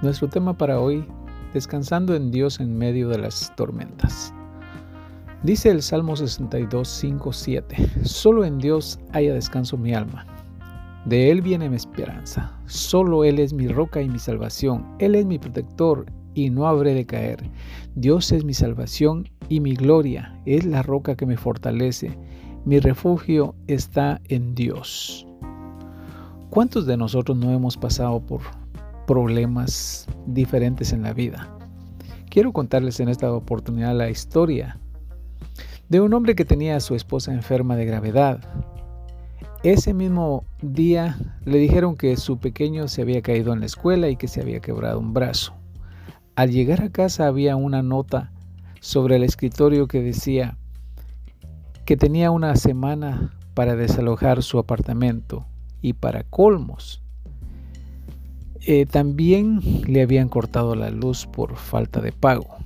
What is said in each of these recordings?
Nuestro tema para hoy, descansando en Dios en medio de las tormentas. Dice el Salmo 62, 5, 7, Solo en Dios haya descanso mi alma. De Él viene mi esperanza. Solo Él es mi roca y mi salvación. Él es mi protector y no habré de caer. Dios es mi salvación y mi gloria. Es la roca que me fortalece. Mi refugio está en Dios. ¿Cuántos de nosotros no hemos pasado por problemas diferentes en la vida. Quiero contarles en esta oportunidad la historia de un hombre que tenía a su esposa enferma de gravedad. Ese mismo día le dijeron que su pequeño se había caído en la escuela y que se había quebrado un brazo. Al llegar a casa había una nota sobre el escritorio que decía que tenía una semana para desalojar su apartamento y para colmos eh, también le habían cortado la luz por falta de pago.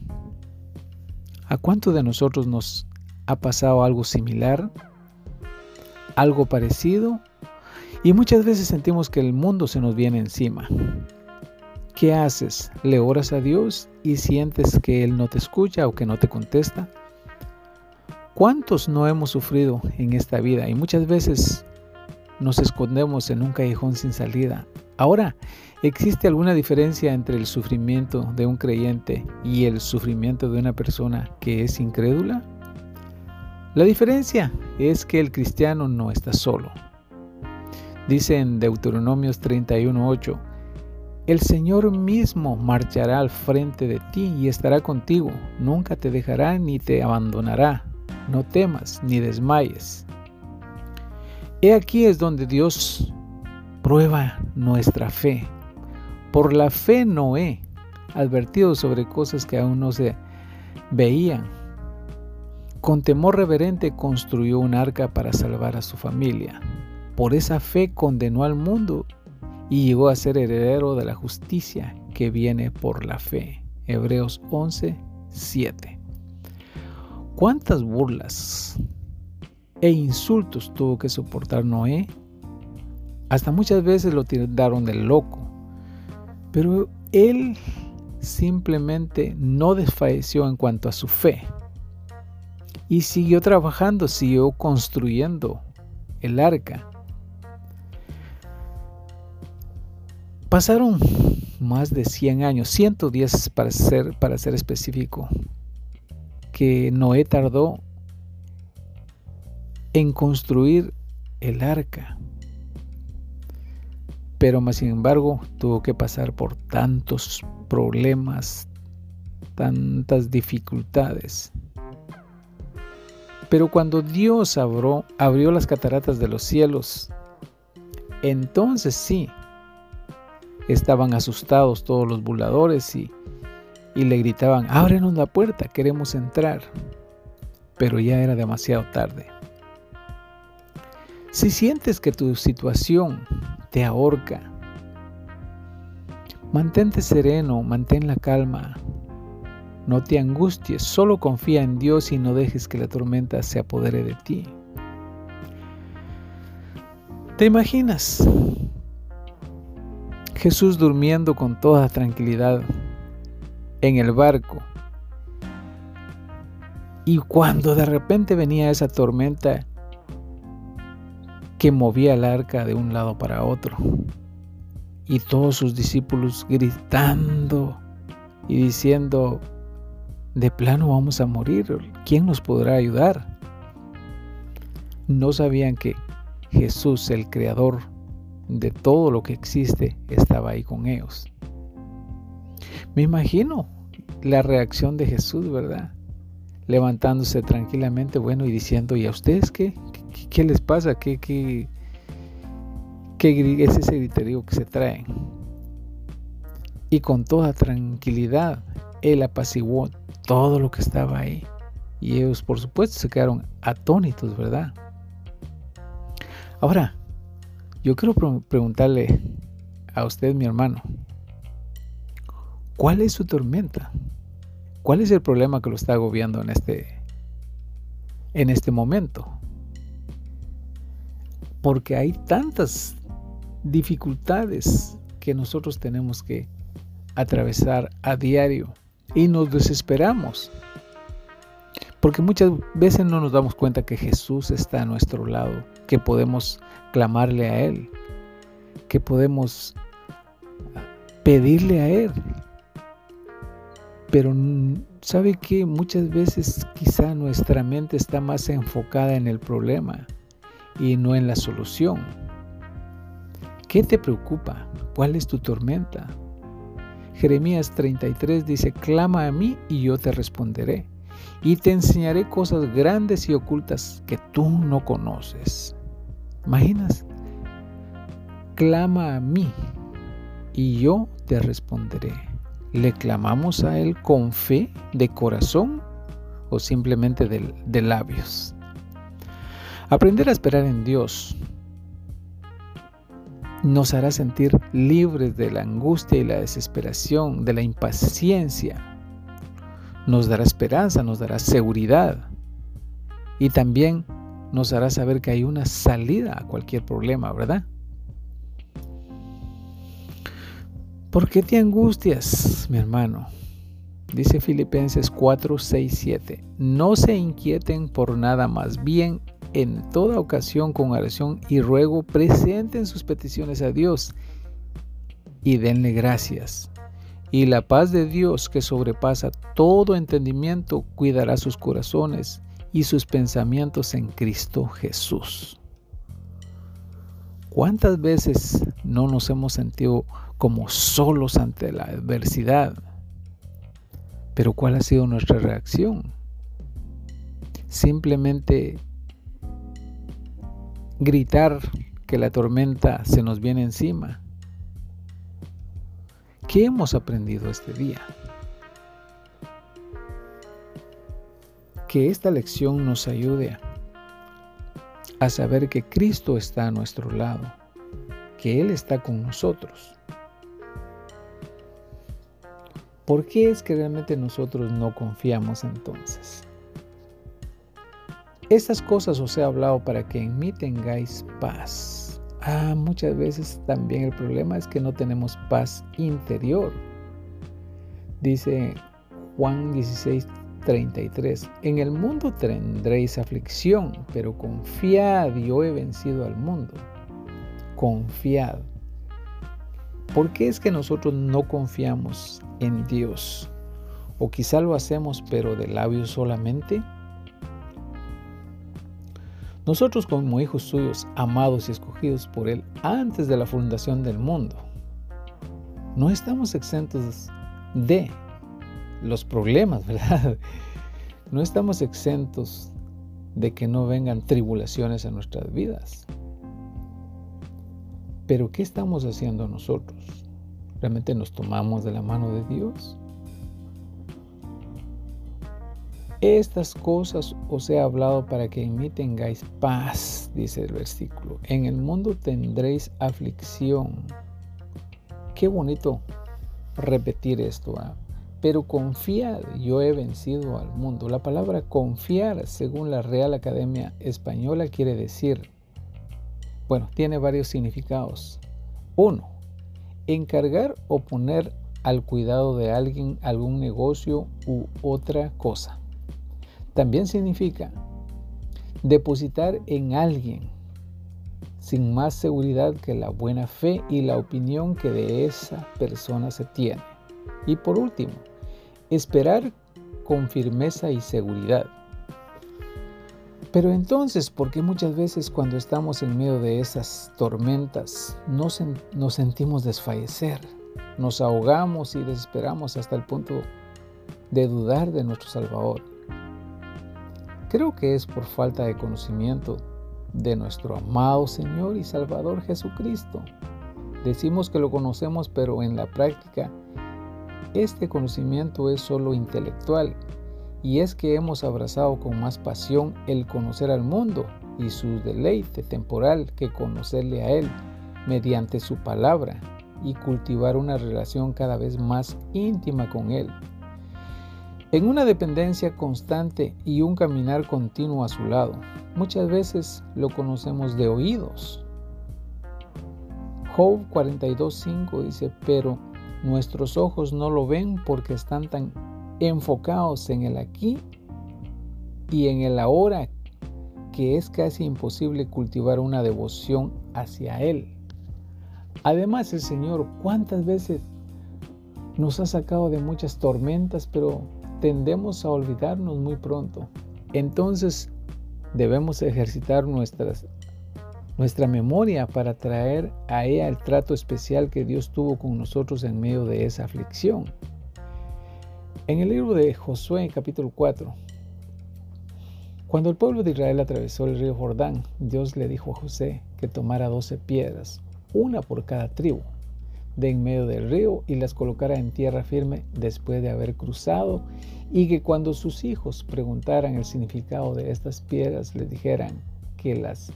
¿A cuánto de nosotros nos ha pasado algo similar? ¿Algo parecido? Y muchas veces sentimos que el mundo se nos viene encima. ¿Qué haces? ¿Le oras a Dios y sientes que Él no te escucha o que no te contesta? ¿Cuántos no hemos sufrido en esta vida? Y muchas veces nos escondemos en un callejón sin salida. Ahora, ¿existe alguna diferencia entre el sufrimiento de un creyente y el sufrimiento de una persona que es incrédula? La diferencia es que el cristiano no está solo. Dice en Deuteronomios 31:8, el Señor mismo marchará al frente de ti y estará contigo, nunca te dejará ni te abandonará. No temas ni desmayes. He aquí es donde Dios prueba nuestra fe. Por la fe Noé, advertido sobre cosas que aún no se veían, con temor reverente construyó un arca para salvar a su familia. Por esa fe condenó al mundo y llegó a ser heredero de la justicia que viene por la fe. Hebreos 11, 7. ¿Cuántas burlas e insultos tuvo que soportar Noé. Hasta muchas veces lo tiraron del loco. Pero él simplemente no desfalleció en cuanto a su fe. Y siguió trabajando, siguió construyendo el arca. Pasaron más de 100 años, 110 para ser, para ser específico, que Noé tardó en construir el arca. Pero más sin embargo tuvo que pasar por tantos problemas, tantas dificultades. Pero cuando Dios abrió, las cataratas de los cielos, entonces sí, estaban asustados todos los buladores y, y le gritaban, ábrenos la puerta, queremos entrar. Pero ya era demasiado tarde. Si sientes que tu situación te ahorca, mantente sereno, mantén la calma. No te angusties, solo confía en Dios y no dejes que la tormenta se apodere de ti. ¿Te imaginas Jesús durmiendo con toda tranquilidad en el barco? Y cuando de repente venía esa tormenta, que movía el arca de un lado para otro. Y todos sus discípulos gritando y diciendo, de plano vamos a morir, ¿quién nos podrá ayudar? No sabían que Jesús, el creador de todo lo que existe, estaba ahí con ellos. Me imagino la reacción de Jesús, ¿verdad? Levantándose tranquilamente, bueno, y diciendo, ¿y a ustedes qué? ¿Qué les pasa? ¿Qué, es ese griterío que se traen? Y con toda tranquilidad, él apaciguó todo lo que estaba ahí. Y ellos, por supuesto, se quedaron atónitos, ¿verdad? Ahora, yo quiero preguntarle a usted, mi hermano, ¿cuál es su tormenta? ¿Cuál es el problema que lo está agobiando en este, en este momento? Porque hay tantas dificultades que nosotros tenemos que atravesar a diario y nos desesperamos. Porque muchas veces no nos damos cuenta que Jesús está a nuestro lado, que podemos clamarle a Él, que podemos pedirle a Él. Pero sabe que muchas veces quizá nuestra mente está más enfocada en el problema y no en la solución. ¿Qué te preocupa? ¿Cuál es tu tormenta? Jeremías 33 dice, clama a mí y yo te responderé, y te enseñaré cosas grandes y ocultas que tú no conoces. ¿Imaginas? Clama a mí y yo te responderé. ¿Le clamamos a Él con fe de corazón o simplemente de, de labios? Aprender a esperar en Dios nos hará sentir libres de la angustia y la desesperación, de la impaciencia. Nos dará esperanza, nos dará seguridad y también nos hará saber que hay una salida a cualquier problema, ¿verdad? ¿Por qué te angustias, mi hermano? Dice Filipenses 4, 6, 7. No se inquieten por nada más bien en toda ocasión con oración y ruego presenten sus peticiones a Dios y denle gracias. Y la paz de Dios que sobrepasa todo entendimiento cuidará sus corazones y sus pensamientos en Cristo Jesús. ¿Cuántas veces no nos hemos sentido como solos ante la adversidad? Pero ¿cuál ha sido nuestra reacción? Simplemente gritar que la tormenta se nos viene encima. ¿Qué hemos aprendido este día? Que esta lección nos ayude a saber que Cristo está a nuestro lado, que Él está con nosotros. ¿Por qué es que realmente nosotros no confiamos entonces? Estas cosas os he hablado para que en mí tengáis paz. Ah, muchas veces también el problema es que no tenemos paz interior. Dice Juan 16, 33. En el mundo tendréis aflicción, pero confiad, yo he vencido al mundo. Confiad. ¿Por qué es que nosotros no confiamos en Dios? O quizá lo hacemos, pero de labios solamente. Nosotros como hijos suyos, amados y escogidos por Él antes de la fundación del mundo, no estamos exentos de los problemas, ¿verdad? No estamos exentos de que no vengan tribulaciones a nuestras vidas. Pero ¿qué estamos haciendo nosotros? ¿Realmente nos tomamos de la mano de Dios? Estas cosas os he hablado para que en mí tengáis paz, dice el versículo. En el mundo tendréis aflicción. Qué bonito repetir esto. ¿ah? Pero confiad, yo he vencido al mundo. La palabra confiar, según la Real Academia Española, quiere decir, bueno, tiene varios significados. Uno, encargar o poner al cuidado de alguien algún negocio u otra cosa. También significa depositar en alguien sin más seguridad que la buena fe y la opinión que de esa persona se tiene. Y por último, esperar con firmeza y seguridad. Pero entonces, ¿por qué muchas veces cuando estamos en medio de esas tormentas nos, nos sentimos desfallecer? Nos ahogamos y desesperamos hasta el punto de dudar de nuestro Salvador. Creo que es por falta de conocimiento de nuestro amado Señor y Salvador Jesucristo. Decimos que lo conocemos, pero en la práctica este conocimiento es solo intelectual y es que hemos abrazado con más pasión el conocer al mundo y su deleite temporal que conocerle a Él mediante su palabra y cultivar una relación cada vez más íntima con Él en una dependencia constante y un caminar continuo a su lado. Muchas veces lo conocemos de oídos. Job 42.5 dice, pero Nuestros ojos no lo ven porque están tan enfocados en el aquí y en el ahora que es casi imposible cultivar una devoción hacia Él. Además, el Señor, ¿cuántas veces nos ha sacado de muchas tormentas, pero tendemos a olvidarnos muy pronto? Entonces, debemos ejercitar nuestras, nuestra memoria para traer a ella el trato especial que Dios tuvo con nosotros en medio de esa aflicción. En el libro de Josué, capítulo 4, cuando el pueblo de Israel atravesó el río Jordán, Dios le dijo a José que tomara doce piedras, una por cada tribu, de en medio del río y las colocara en tierra firme después de haber cruzado, y que cuando sus hijos preguntaran el significado de estas piedras, les dijeran que las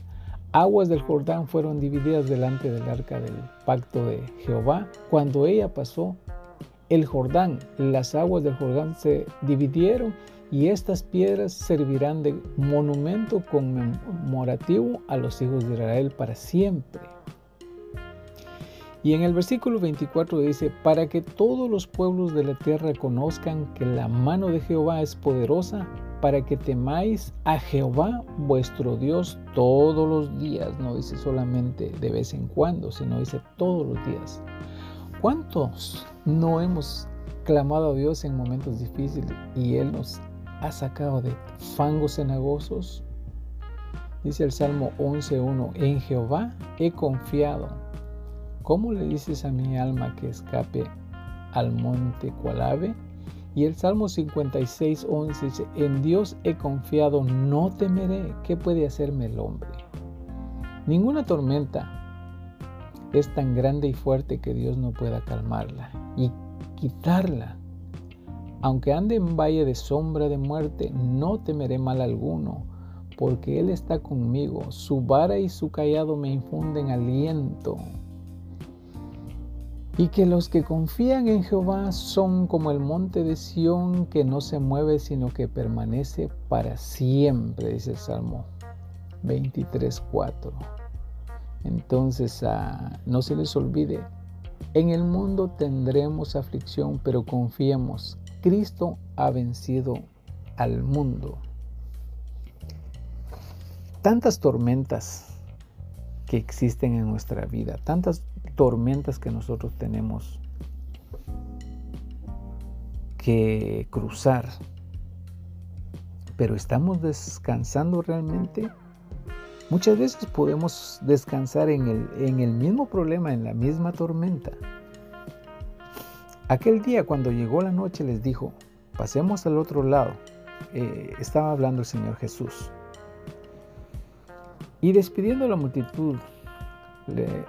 aguas del Jordán fueron divididas delante del arca del pacto de Jehová. Cuando ella pasó el Jordán, las aguas del Jordán se dividieron y estas piedras servirán de monumento conmemorativo a los hijos de Israel para siempre. Y en el versículo 24 dice, para que todos los pueblos de la tierra conozcan que la mano de Jehová es poderosa, para que temáis a Jehová vuestro Dios todos los días. No dice solamente de vez en cuando, sino dice todos los días. ¿Cuántos no hemos clamado a Dios en momentos difíciles y Él nos ha sacado de fangos cenagosos. Dice el Salmo 11.1, en Jehová he confiado. ¿Cómo le dices a mi alma que escape al monte cual ave? Y el Salmo 56.11 dice, en Dios he confiado, no temeré. ¿Qué puede hacerme el hombre? Ninguna tormenta es tan grande y fuerte que Dios no pueda calmarla y quitarla aunque ande en valle de sombra de muerte, no temeré mal alguno, porque Él está conmigo. Su vara y su callado me infunden aliento. Y que los que confían en Jehová son como el monte de Sión que no se mueve, sino que permanece para siempre, dice el Salmo 23.4. Entonces, ah, no se les olvide, en el mundo tendremos aflicción, pero confiemos Cristo ha vencido al mundo. Tantas tormentas que existen en nuestra vida, tantas tormentas que nosotros tenemos que cruzar, pero estamos descansando realmente. Muchas veces podemos descansar en el, en el mismo problema, en la misma tormenta. Aquel día cuando llegó la noche les dijo, pasemos al otro lado. Eh, estaba hablando el Señor Jesús. Y despidiendo a la multitud, le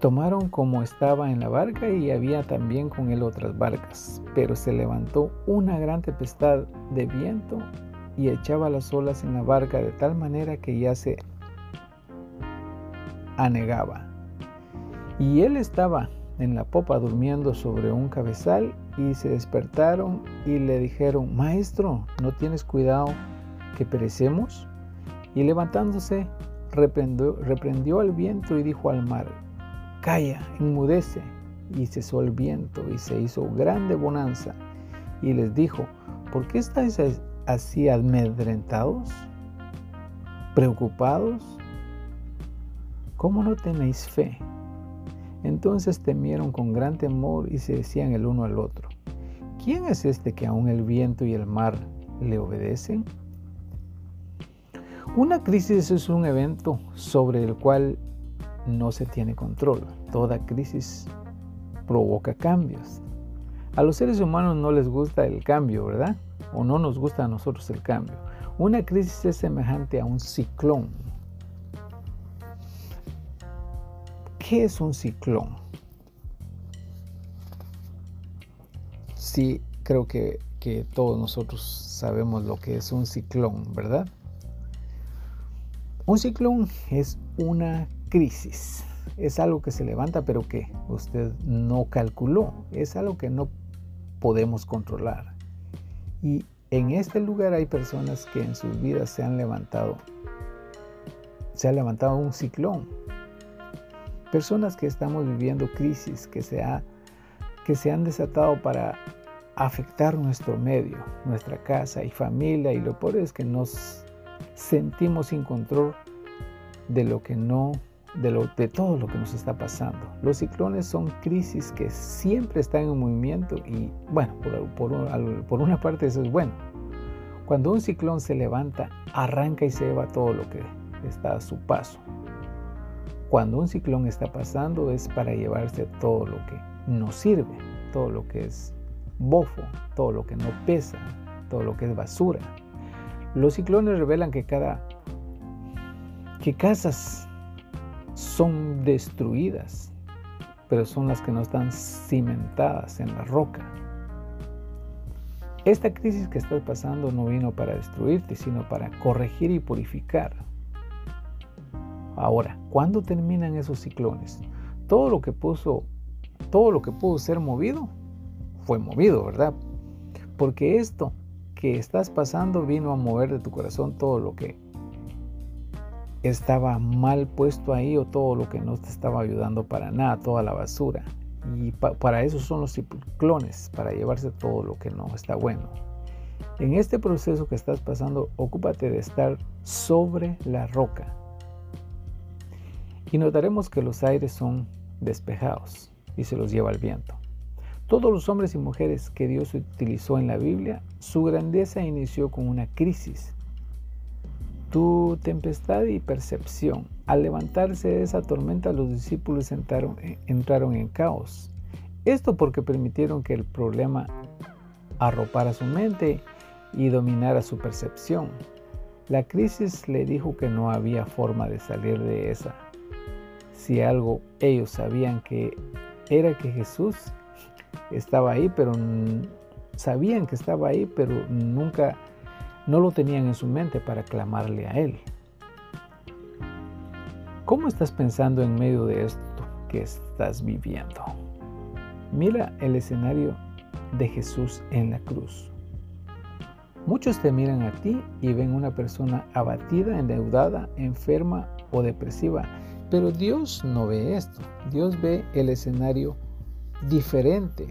tomaron como estaba en la barca y había también con él otras barcas. Pero se levantó una gran tempestad de viento y echaba las olas en la barca de tal manera que ya se anegaba. Y él estaba en la popa durmiendo sobre un cabezal y se despertaron y le dijeron, Maestro, ¿no tienes cuidado que perecemos? Y levantándose, reprendió, reprendió al viento y dijo al mar, Calla, enmudece. Y cesó el viento y se hizo grande bonanza. Y les dijo, ¿por qué estáis así amedrentados? ¿Preocupados? ¿Cómo no tenéis fe? Entonces temieron con gran temor y se decían el uno al otro, ¿quién es este que aún el viento y el mar le obedecen? Una crisis es un evento sobre el cual no se tiene control. Toda crisis provoca cambios. A los seres humanos no les gusta el cambio, ¿verdad? O no nos gusta a nosotros el cambio. Una crisis es semejante a un ciclón, ¿Qué es un ciclón? Sí, creo que, todos nosotros sabemos lo que es un ciclón, ¿verdad? Un ciclón es una crisis. Es algo que se levanta pero que usted no calculó. Es algo que no podemos controlar. Y en este lugar hay personas que en sus vidas se han levantado. Se ha levantado un ciclón Personas que estamos viviendo crisis, que se ha que se han desatado para afectar nuestro medio, nuestra casa y familia y lo peor es que nos sentimos sin control de lo que no de, todo lo que nos está pasando. Los ciclones son crisis que siempre están en movimiento y bueno, por, por una parte eso es bueno. Cuando un ciclón se levanta, arranca y se lleva todo lo que está a su paso. Cuando un ciclón está pasando es para llevarse todo lo que nos sirve, todo lo que es bofo, todo lo que no pesa, todo lo que es basura. Los ciclones revelan que cada que casas son destruidas, pero son las que no están cimentadas en la roca. Esta crisis que estás pasando no vino para destruirte, sino para corregir y purificar. Ahora, ¿cuándo terminan esos ciclones? Todo lo que puso, todo lo que pudo ser movido, fue movido, ¿verdad? Porque esto que estás pasando vino a mover de tu corazón todo lo que estaba mal puesto ahí o todo lo que no te estaba ayudando para nada, toda la basura. Y para eso son los ciclones, para llevarse todo lo que no está bueno. En este proceso que estás pasando, ocúpate de estar sobre la roca. Y notaremos que los aires son despejados y se los lleva el viento. Todos los hombres y mujeres que Dios utilizó en la Biblia, su grandeza inició con una crisis tu tempestad y percepción. Al levantarse de esa tormenta, los discípulos entraron, entraron en caos. Esto porque permitieron que el problema arropara su mente y dominara su percepción. La crisis le dijo que no había forma de salir de esa. Si algo ellos sabían que era que Jesús estaba ahí, pero sabían que estaba ahí, pero nunca no lo tenían en su mente para clamarle a Él. ¿Cómo estás pensando en medio de esto que estás viviendo? Mira el escenario de Jesús en la cruz. Muchos te miran a ti y ven una persona abatida, endeudada, enferma o depresiva, pero Dios no ve esto. Dios ve el escenario diferente,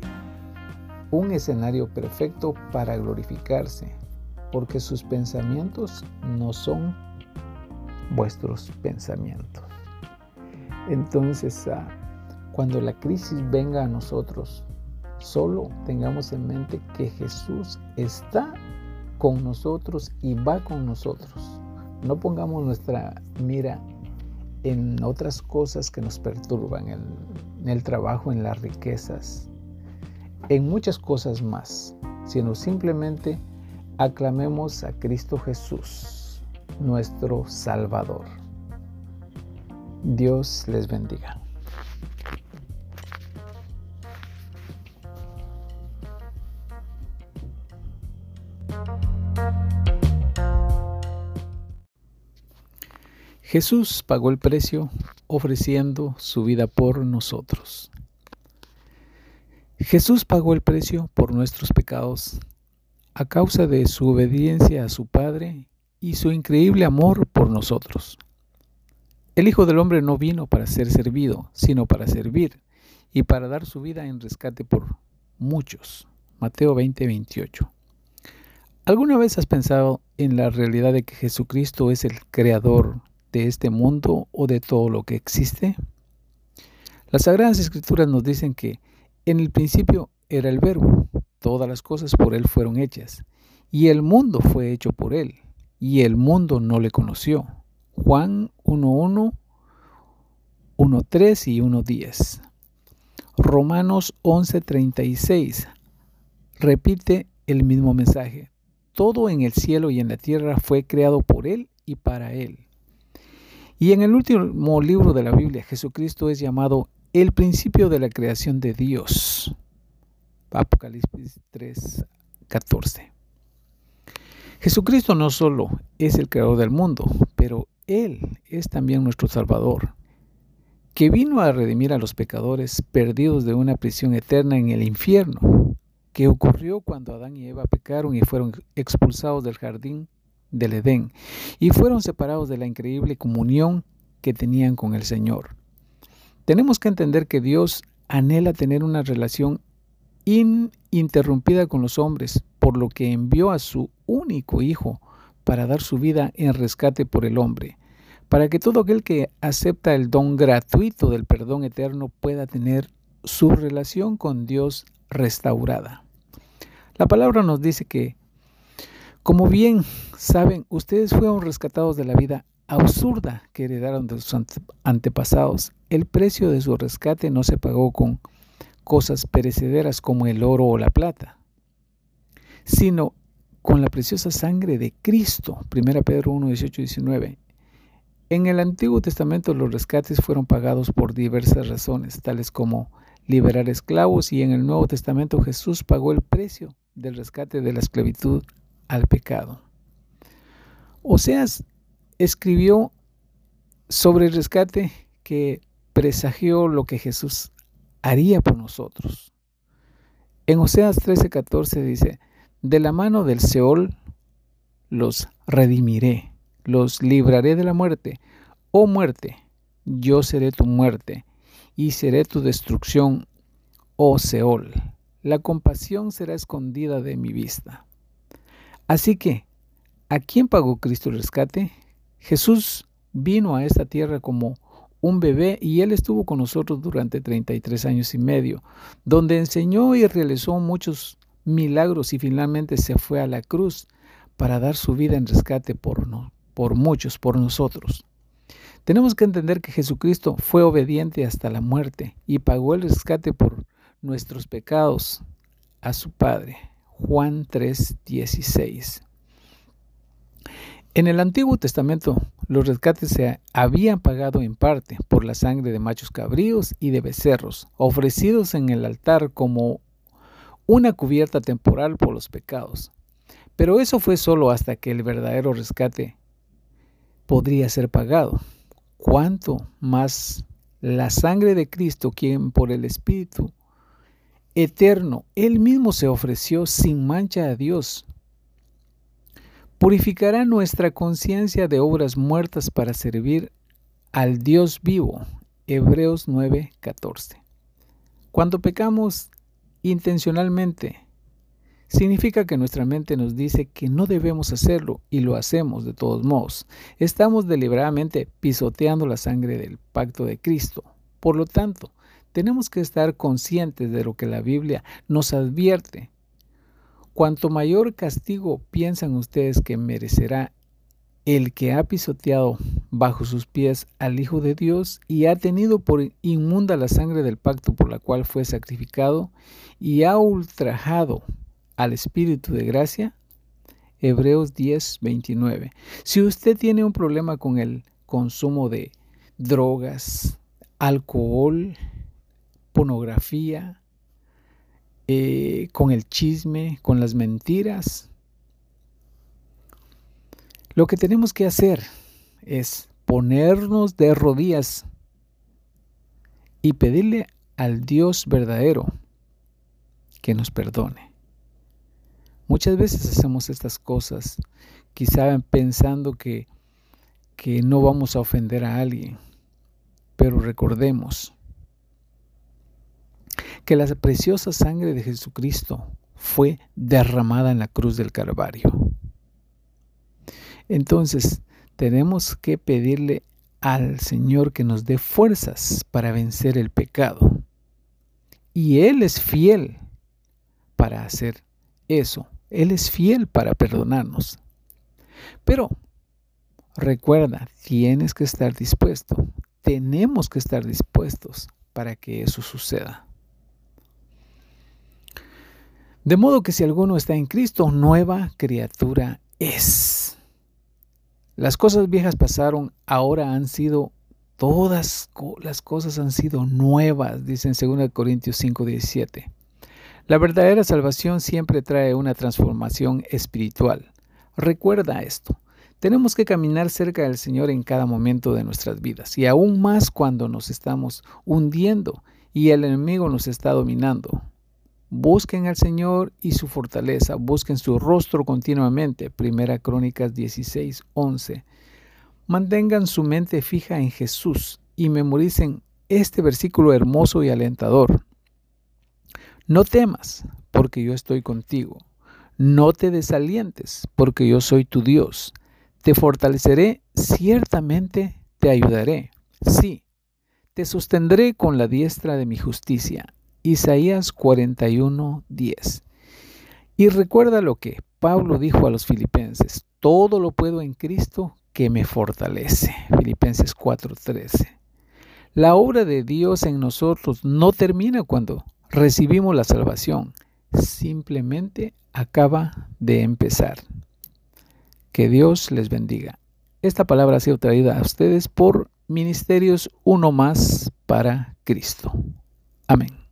un escenario perfecto para glorificarse, porque sus pensamientos no son vuestros pensamientos. Entonces, ah, cuando la crisis venga a nosotros, solo tengamos en mente que Jesús está con nosotros y va con nosotros. No pongamos nuestra mira en otras cosas que nos perturban, en, en el trabajo, en las riquezas, en muchas cosas más, sino simplemente Aclamemos a Cristo Jesús, nuestro Salvador. Dios les bendiga. Jesús pagó el precio ofreciendo su vida por nosotros. Jesús pagó el precio por nuestros pecados a causa de su obediencia a su Padre y su increíble amor por nosotros. El Hijo del Hombre no vino para ser servido, sino para servir y para dar su vida en rescate por muchos. Mateo 20, 28. ¿Alguna vez has pensado en la realidad de que Jesucristo es el creador de este mundo o de todo lo que existe? Las Sagradas Escrituras nos dicen que en el principio era el verbo, Todas las cosas por Él fueron hechas, y el mundo fue hecho por Él, y el mundo no le conoció. Juan 1.1, 1.3 y 1.10. Romanos 11.36 repite el mismo mensaje. Todo en el cielo y en la tierra fue creado por Él y para Él. Y en el último libro de la Biblia, Jesucristo es llamado el principio de la creación de Dios. Apocalipsis 3, 14. Jesucristo no solo es el creador del mundo, pero Él es también nuestro Salvador, que vino a redimir a los pecadores perdidos de una prisión eterna en el infierno, que ocurrió cuando Adán y Eva pecaron y fueron expulsados del jardín del Edén y fueron separados de la increíble comunión que tenían con el Señor. Tenemos que entender que Dios anhela tener una relación ininterrumpida con los hombres, por lo que envió a su único Hijo para dar su vida en rescate por el hombre, para que todo aquel que acepta el don gratuito del perdón eterno pueda tener su relación con Dios restaurada. La palabra nos dice que, como bien saben, ustedes fueron rescatados de la vida absurda que heredaron de sus antepasados. El precio de su rescate no se pagó con cosas perecederas como el oro o la plata, sino con la preciosa sangre de Cristo. 1 Pedro 1, 18 19. En el Antiguo Testamento los rescates fueron pagados por diversas razones, tales como liberar esclavos, y en el Nuevo Testamento Jesús pagó el precio del rescate de la esclavitud al pecado. Oseas escribió sobre el rescate que presagió lo que Jesús haría por nosotros. En Oseas 13:14 dice, de la mano del Seol los redimiré, los libraré de la muerte. Oh muerte, yo seré tu muerte y seré tu destrucción, oh Seol. La compasión será escondida de mi vista. Así que, ¿a quién pagó Cristo el rescate? Jesús vino a esta tierra como un bebé y él estuvo con nosotros durante 33 años y medio, donde enseñó y realizó muchos milagros y finalmente se fue a la cruz para dar su vida en rescate por, no, por muchos, por nosotros. Tenemos que entender que Jesucristo fue obediente hasta la muerte y pagó el rescate por nuestros pecados a su Padre. Juan 3:16. En el Antiguo Testamento, los rescates se habían pagado en parte por la sangre de machos cabríos y de becerros, ofrecidos en el altar como una cubierta temporal por los pecados. Pero eso fue solo hasta que el verdadero rescate podría ser pagado. ¿Cuánto más la sangre de Cristo, quien por el Espíritu eterno, Él mismo se ofreció sin mancha a Dios Purificará nuestra conciencia de obras muertas para servir al Dios vivo. Hebreos 9:14. Cuando pecamos intencionalmente, significa que nuestra mente nos dice que no debemos hacerlo y lo hacemos de todos modos. Estamos deliberadamente pisoteando la sangre del pacto de Cristo. Por lo tanto, tenemos que estar conscientes de lo que la Biblia nos advierte Cuanto mayor castigo piensan ustedes que merecerá el que ha pisoteado bajo sus pies al Hijo de Dios y ha tenido por inmunda la sangre del pacto por la cual fue sacrificado y ha ultrajado al Espíritu de gracia? Hebreos 10, 29. Si usted tiene un problema con el consumo de drogas, alcohol, pornografía, eh, con el chisme, con las mentiras. Lo que tenemos que hacer es ponernos de rodillas y pedirle al Dios verdadero que nos perdone. Muchas veces hacemos estas cosas, quizá pensando que, que no vamos a ofender a alguien, pero recordemos que la preciosa sangre de Jesucristo fue derramada en la cruz del Calvario. Entonces, tenemos que pedirle al Señor que nos dé fuerzas para vencer el pecado. Y Él es fiel para hacer eso. Él es fiel para perdonarnos. Pero recuerda, tienes que estar dispuesto. Tenemos que estar dispuestos para que eso suceda. De modo que si alguno está en Cristo, nueva criatura es. Las cosas viejas pasaron, ahora han sido, todas las cosas han sido nuevas, dice en 2 Corintios 5, 17. La verdadera salvación siempre trae una transformación espiritual. Recuerda esto. Tenemos que caminar cerca del Señor en cada momento de nuestras vidas y aún más cuando nos estamos hundiendo y el enemigo nos está dominando. Busquen al Señor y su fortaleza, busquen su rostro continuamente. Primera Crónicas 16, 11. Mantengan su mente fija en Jesús y memoricen este versículo hermoso y alentador. No temas, porque yo estoy contigo. No te desalientes, porque yo soy tu Dios. Te fortaleceré, ciertamente te ayudaré. Sí, te sostendré con la diestra de mi justicia. Isaías 41, 10. Y recuerda lo que Pablo dijo a los filipenses, todo lo puedo en Cristo que me fortalece. Filipenses 4:13. La obra de Dios en nosotros no termina cuando recibimos la salvación, simplemente acaba de empezar. Que Dios les bendiga. Esta palabra ha sido traída a ustedes por Ministerios Uno Más para Cristo. Amén.